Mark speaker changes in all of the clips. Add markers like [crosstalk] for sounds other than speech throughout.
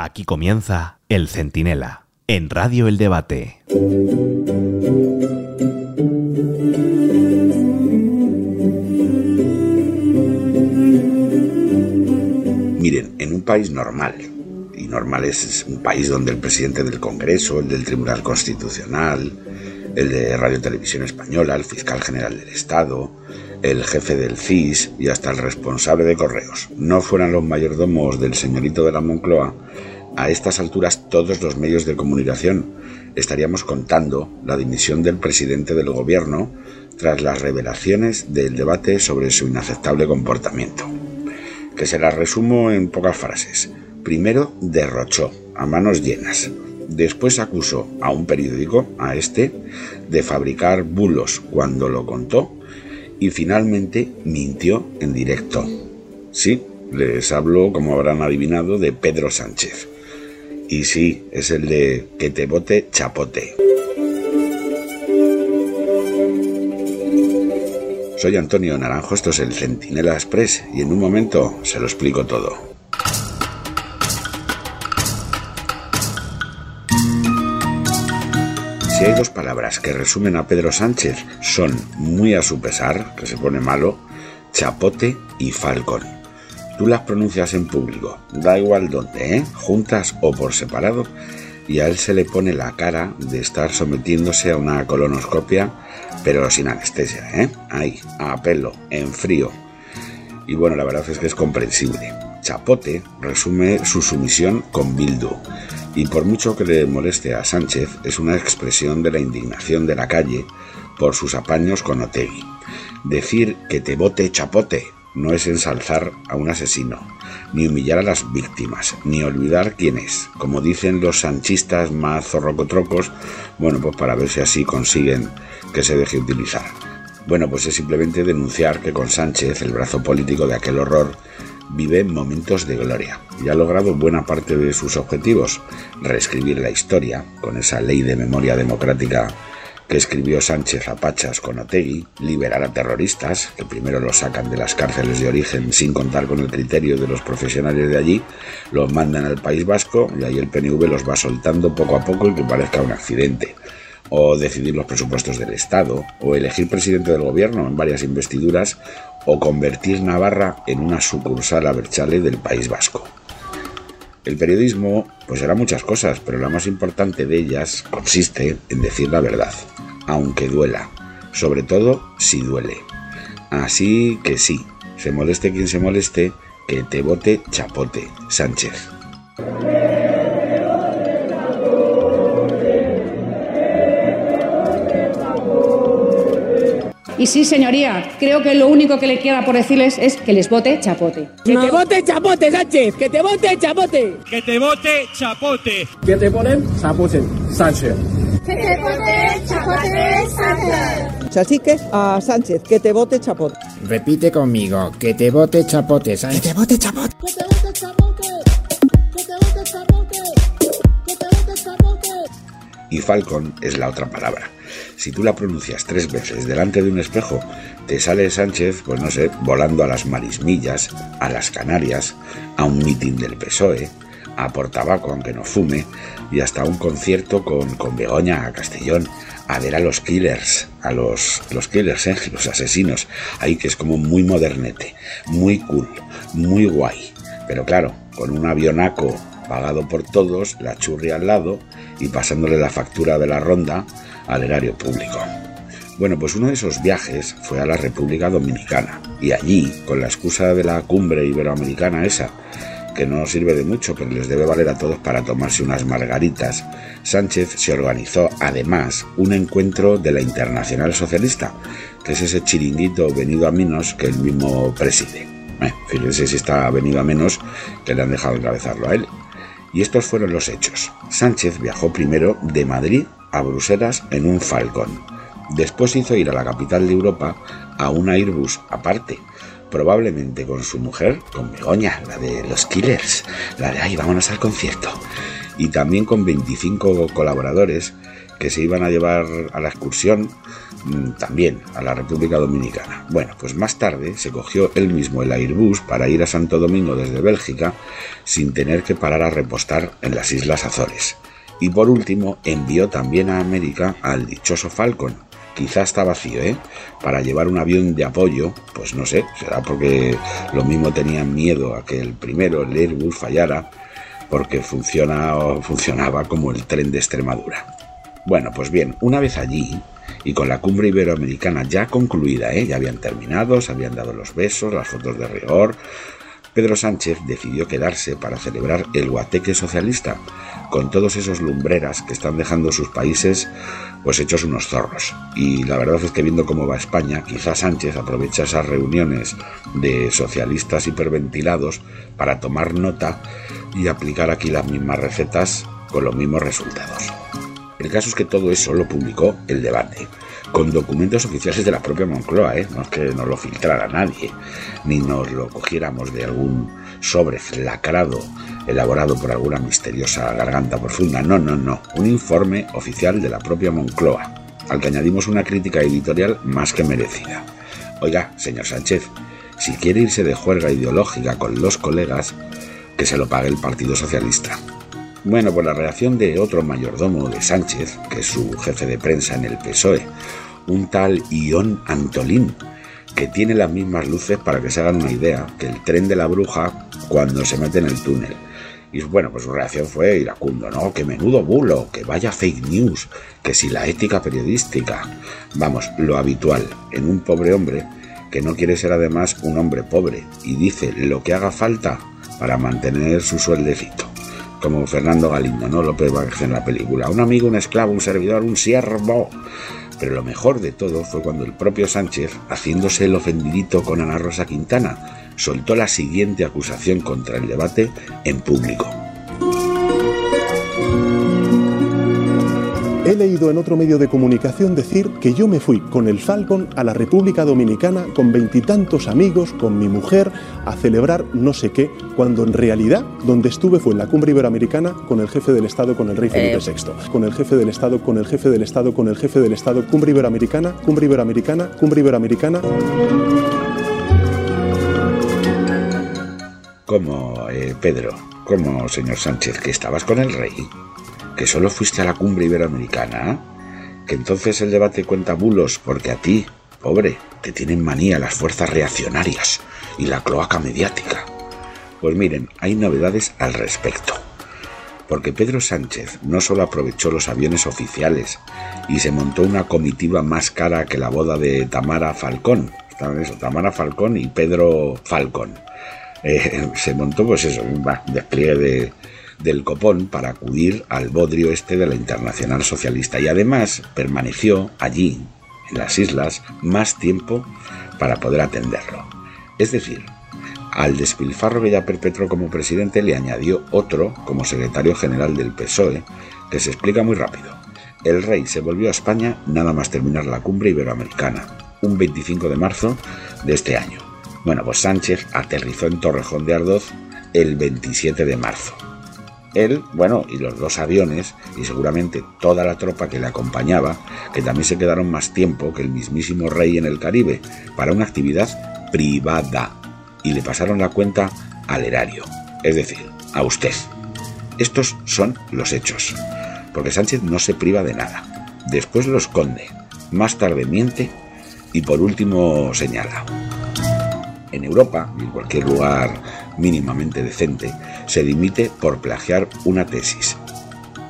Speaker 1: Aquí comienza El Centinela, en Radio El Debate.
Speaker 2: Miren, en un país normal, y normal es un país donde el presidente del Congreso, el del Tribunal Constitucional, el de Radio Televisión Española, el fiscal general del Estado, el jefe del CIS y hasta el responsable de correos no fueran los mayordomos del señorito de la Moncloa, a estas alturas todos los medios de comunicación estaríamos contando la dimisión del presidente del gobierno tras las revelaciones del debate sobre su inaceptable comportamiento. Que se las resumo en pocas frases. Primero derrochó a manos llenas. Después acusó a un periódico, a este, de fabricar bulos cuando lo contó y finalmente mintió en directo. Sí, les hablo, como habrán adivinado, de Pedro Sánchez. Y sí, es el de que te bote chapote. Soy Antonio Naranjo, esto es el Centinela Express y en un momento se lo explico todo. Si hay dos palabras que resumen a Pedro Sánchez, son muy a su pesar, que se pone malo, chapote y falcón. Tú las pronuncias en público, da igual dónde, ¿eh? juntas o por separado, y a él se le pone la cara de estar sometiéndose a una colonoscopia, pero sin anestesia, ¿eh? Ahí, a pelo, en frío. Y bueno, la verdad es que es comprensible. Chapote resume su sumisión con Bildu y por mucho que le moleste a Sánchez, es una expresión de la indignación de la calle por sus apaños con Otegui. Decir que te bote chapote no es ensalzar a un asesino, ni humillar a las víctimas, ni olvidar quién es, como dicen los sanchistas más zorrocotrocos, bueno, pues para ver si así consiguen que se deje utilizar. Bueno, pues es simplemente denunciar que con Sánchez, el brazo político de aquel horror, vive momentos de gloria y ha logrado buena parte de sus objetivos, reescribir la historia con esa ley de memoria democrática que escribió Sánchez a Pachas con Otegui, liberar a terroristas, que primero los sacan de las cárceles de origen sin contar con el criterio de los profesionales de allí, los mandan al País Vasco y ahí el PNV los va soltando poco a poco y que parezca un accidente. O decidir los presupuestos del Estado, o elegir presidente del gobierno en varias investiduras, o convertir Navarra en una sucursal a Berchale del País Vasco. El periodismo, pues hará muchas cosas, pero la más importante de ellas consiste en decir la verdad, aunque duela, sobre todo si duele. Así que sí, se moleste quien se moleste, que te vote chapote, Sánchez.
Speaker 3: Y sí, señoría, creo que lo único que le queda por decirles es que les vote chapote.
Speaker 4: Que te vote chapote, Sánchez. Que te vote chapote.
Speaker 5: Que te vote chapote.
Speaker 6: Que te ponen chapote, Sánchez.
Speaker 7: Que te vote chapote, Sánchez.
Speaker 8: Chachique a Sánchez, que te vote chapote.
Speaker 9: Repite conmigo, que te vote chapote, Sánchez.
Speaker 10: Que te vote chapote.
Speaker 7: Que te vote chapote. Que te vote chapote. Que te vote chapote.
Speaker 2: Y Falcon es la otra palabra. Si tú la pronuncias tres veces delante de un espejo, te sale Sánchez, pues no sé, volando a las marismillas, a las Canarias, a un mitin del PSOE, a por tabaco aunque no fume, y hasta un concierto con, con Begoña a Castellón, a ver a los killers, a los, los killers, ¿eh? los asesinos, ahí que es como muy modernete, muy cool, muy guay. Pero claro, con un avionaco pagado por todos, la churri al lado y pasándole la factura de la ronda al erario público. Bueno, pues uno de esos viajes fue a la República Dominicana y allí, con la excusa de la cumbre iberoamericana esa, que no sirve de mucho, pero les debe valer a todos para tomarse unas margaritas, Sánchez se organizó además un encuentro de la Internacional Socialista, que es ese chiringuito venido a menos que él mismo preside. Eh, fíjense si está venido a menos que le han dejado encabezarlo a él. Y estos fueron los hechos. Sánchez viajó primero de Madrid a Bruselas en un Falcon. Después hizo ir a la capital de Europa a un Airbus aparte, probablemente con su mujer, con Begoña, la de los Killers, la de ahí vámonos al concierto, y también con 25 colaboradores que se iban a llevar a la excursión mm, también a la República Dominicana. Bueno, pues más tarde se cogió él mismo el Airbus para ir a Santo Domingo desde Bélgica sin tener que parar a repostar en las Islas Azores. Y por último envió también a América al dichoso Falcon, quizá está vacío, ¿eh? Para llevar un avión de apoyo, pues no sé, será porque lo mismo tenían miedo a que el primero, el Airbus, fallara, porque funciona o funcionaba como el tren de Extremadura. Bueno, pues bien, una vez allí, y con la cumbre iberoamericana ya concluida, ¿eh? ya habían terminado, se habían dado los besos, las fotos de rigor, Pedro Sánchez decidió quedarse para celebrar el guateque socialista, con todos esos lumbreras que están dejando sus países pues hechos unos zorros. Y la verdad es que viendo cómo va España, quizás Sánchez aprovecha esas reuniones de socialistas hiperventilados para tomar nota y aplicar aquí las mismas recetas con los mismos resultados. El caso es que todo eso lo publicó el debate, con documentos oficiales de la propia Moncloa, ¿eh? no es que nos lo filtrara nadie, ni nos lo cogiéramos de algún sobre lacrado elaborado por alguna misteriosa garganta profunda. No, no, no. Un informe oficial de la propia Moncloa, al que añadimos una crítica editorial más que merecida. Oiga, señor Sánchez, si quiere irse de juerga ideológica con los colegas, que se lo pague el Partido Socialista. Bueno, por la reacción de otro mayordomo de Sánchez, que es su jefe de prensa en el PSOE, un tal Ión Antolín, que tiene las mismas luces para que se hagan una idea que el tren de la bruja cuando se mete en el túnel. Y bueno, pues su reacción fue iracundo, ¿no? Que menudo bulo, que vaya fake news, que si la ética periodística. Vamos, lo habitual en un pobre hombre que no quiere ser además un hombre pobre y dice lo que haga falta para mantener su sueldecito. Como Fernando Galindo, ¿no? López Vázquez en la película. Un amigo, un esclavo, un servidor, un siervo. Pero lo mejor de todo fue cuando el propio Sánchez, haciéndose el ofendidito con Ana Rosa Quintana, soltó la siguiente acusación contra el debate en público.
Speaker 10: Leído en otro medio de comunicación decir que yo me fui con el Falcon a la República Dominicana con veintitantos amigos, con mi mujer, a celebrar no sé qué, cuando en realidad donde estuve fue en la cumbre iberoamericana con el jefe del Estado, con el rey Felipe
Speaker 11: Eh.
Speaker 10: VI. Con el jefe del Estado, con el jefe del Estado, con el jefe del Estado, cumbre iberoamericana, cumbre iberoamericana, cumbre iberoamericana.
Speaker 2: ¿Cómo, eh, Pedro? ¿Cómo, señor Sánchez? ¿Que estabas con el rey? ¿Que solo fuiste a la cumbre iberoamericana? ¿Que entonces el debate cuenta bulos porque a ti, pobre, te tienen manía las fuerzas reaccionarias y la cloaca mediática? Pues miren, hay novedades al respecto. Porque Pedro Sánchez no solo aprovechó los aviones oficiales y se montó una comitiva más cara que la boda de Tamara Falcón. Estaban eso, Tamara Falcón y Pedro Falcón. Eh, se montó pues eso, despliegue de- del copón para acudir al bodrio este de la Internacional Socialista y además permaneció allí, en las islas, más tiempo para poder atenderlo. Es decir, al despilfarro que ya perpetró como presidente le añadió otro como secretario general del PSOE, que se explica muy rápido. El rey se volvió a España nada más terminar la cumbre iberoamericana, un 25 de marzo de este año. Bueno, pues Sánchez aterrizó en Torrejón de Ardoz el 27 de marzo. Él, bueno, y los dos aviones, y seguramente toda la tropa que le acompañaba, que también se quedaron más tiempo que el mismísimo rey en el Caribe, para una actividad privada, y le pasaron la cuenta al erario, es decir, a usted. Estos son los hechos, porque Sánchez no se priva de nada, después lo esconde, más tarde miente y por último señala. En Europa y en cualquier lugar mínimamente decente se dimite por plagiar una tesis,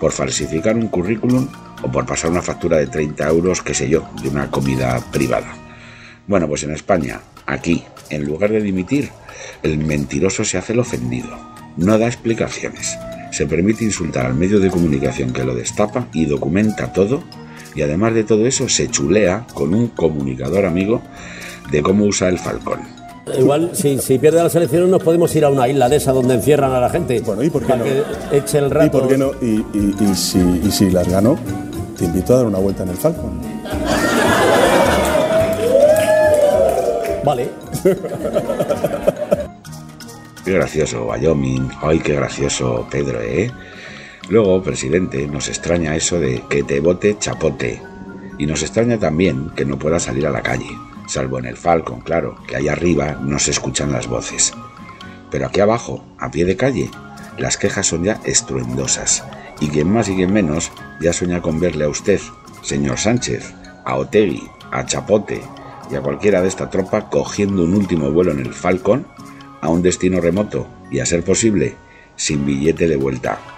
Speaker 2: por falsificar un currículum o por pasar una factura de 30 euros, qué sé yo, de una comida privada. Bueno, pues en España, aquí, en lugar de dimitir, el mentiroso se hace el ofendido, no da explicaciones, se permite insultar al medio de comunicación que lo destapa y documenta todo, y además de todo eso se chulea con un comunicador amigo de cómo usa el falcón.
Speaker 11: Igual, si, si pierde las elecciones, nos podemos ir a una isla de esa donde encierran a la gente.
Speaker 10: Bueno, ¿y por qué
Speaker 11: para
Speaker 10: no?
Speaker 11: que eche el rato.
Speaker 10: ¿Y por qué no? Y, y- y si, y si las ganó, te invito a dar una vuelta en el Falcon.
Speaker 11: Vale. [laughs]
Speaker 2: Qué gracioso Wyoming. Ay, qué gracioso Pedro, ¿eh? Luego, presidente, nos extraña eso de que te vote chapote. Y nos extraña también que no pueda salir a la calle, salvo en el Falcon, claro, que ahí arriba no se escuchan las voces. Pero aquí abajo, a pie de calle, las quejas son ya estruendosas. Y quien más y quien menos ya sueña con verle a usted, señor Sánchez, a Otegui, a Chapote y a cualquiera de esta tropa cogiendo un último vuelo en el Falcon a un destino remoto y, a ser posible, sin billete de vuelta.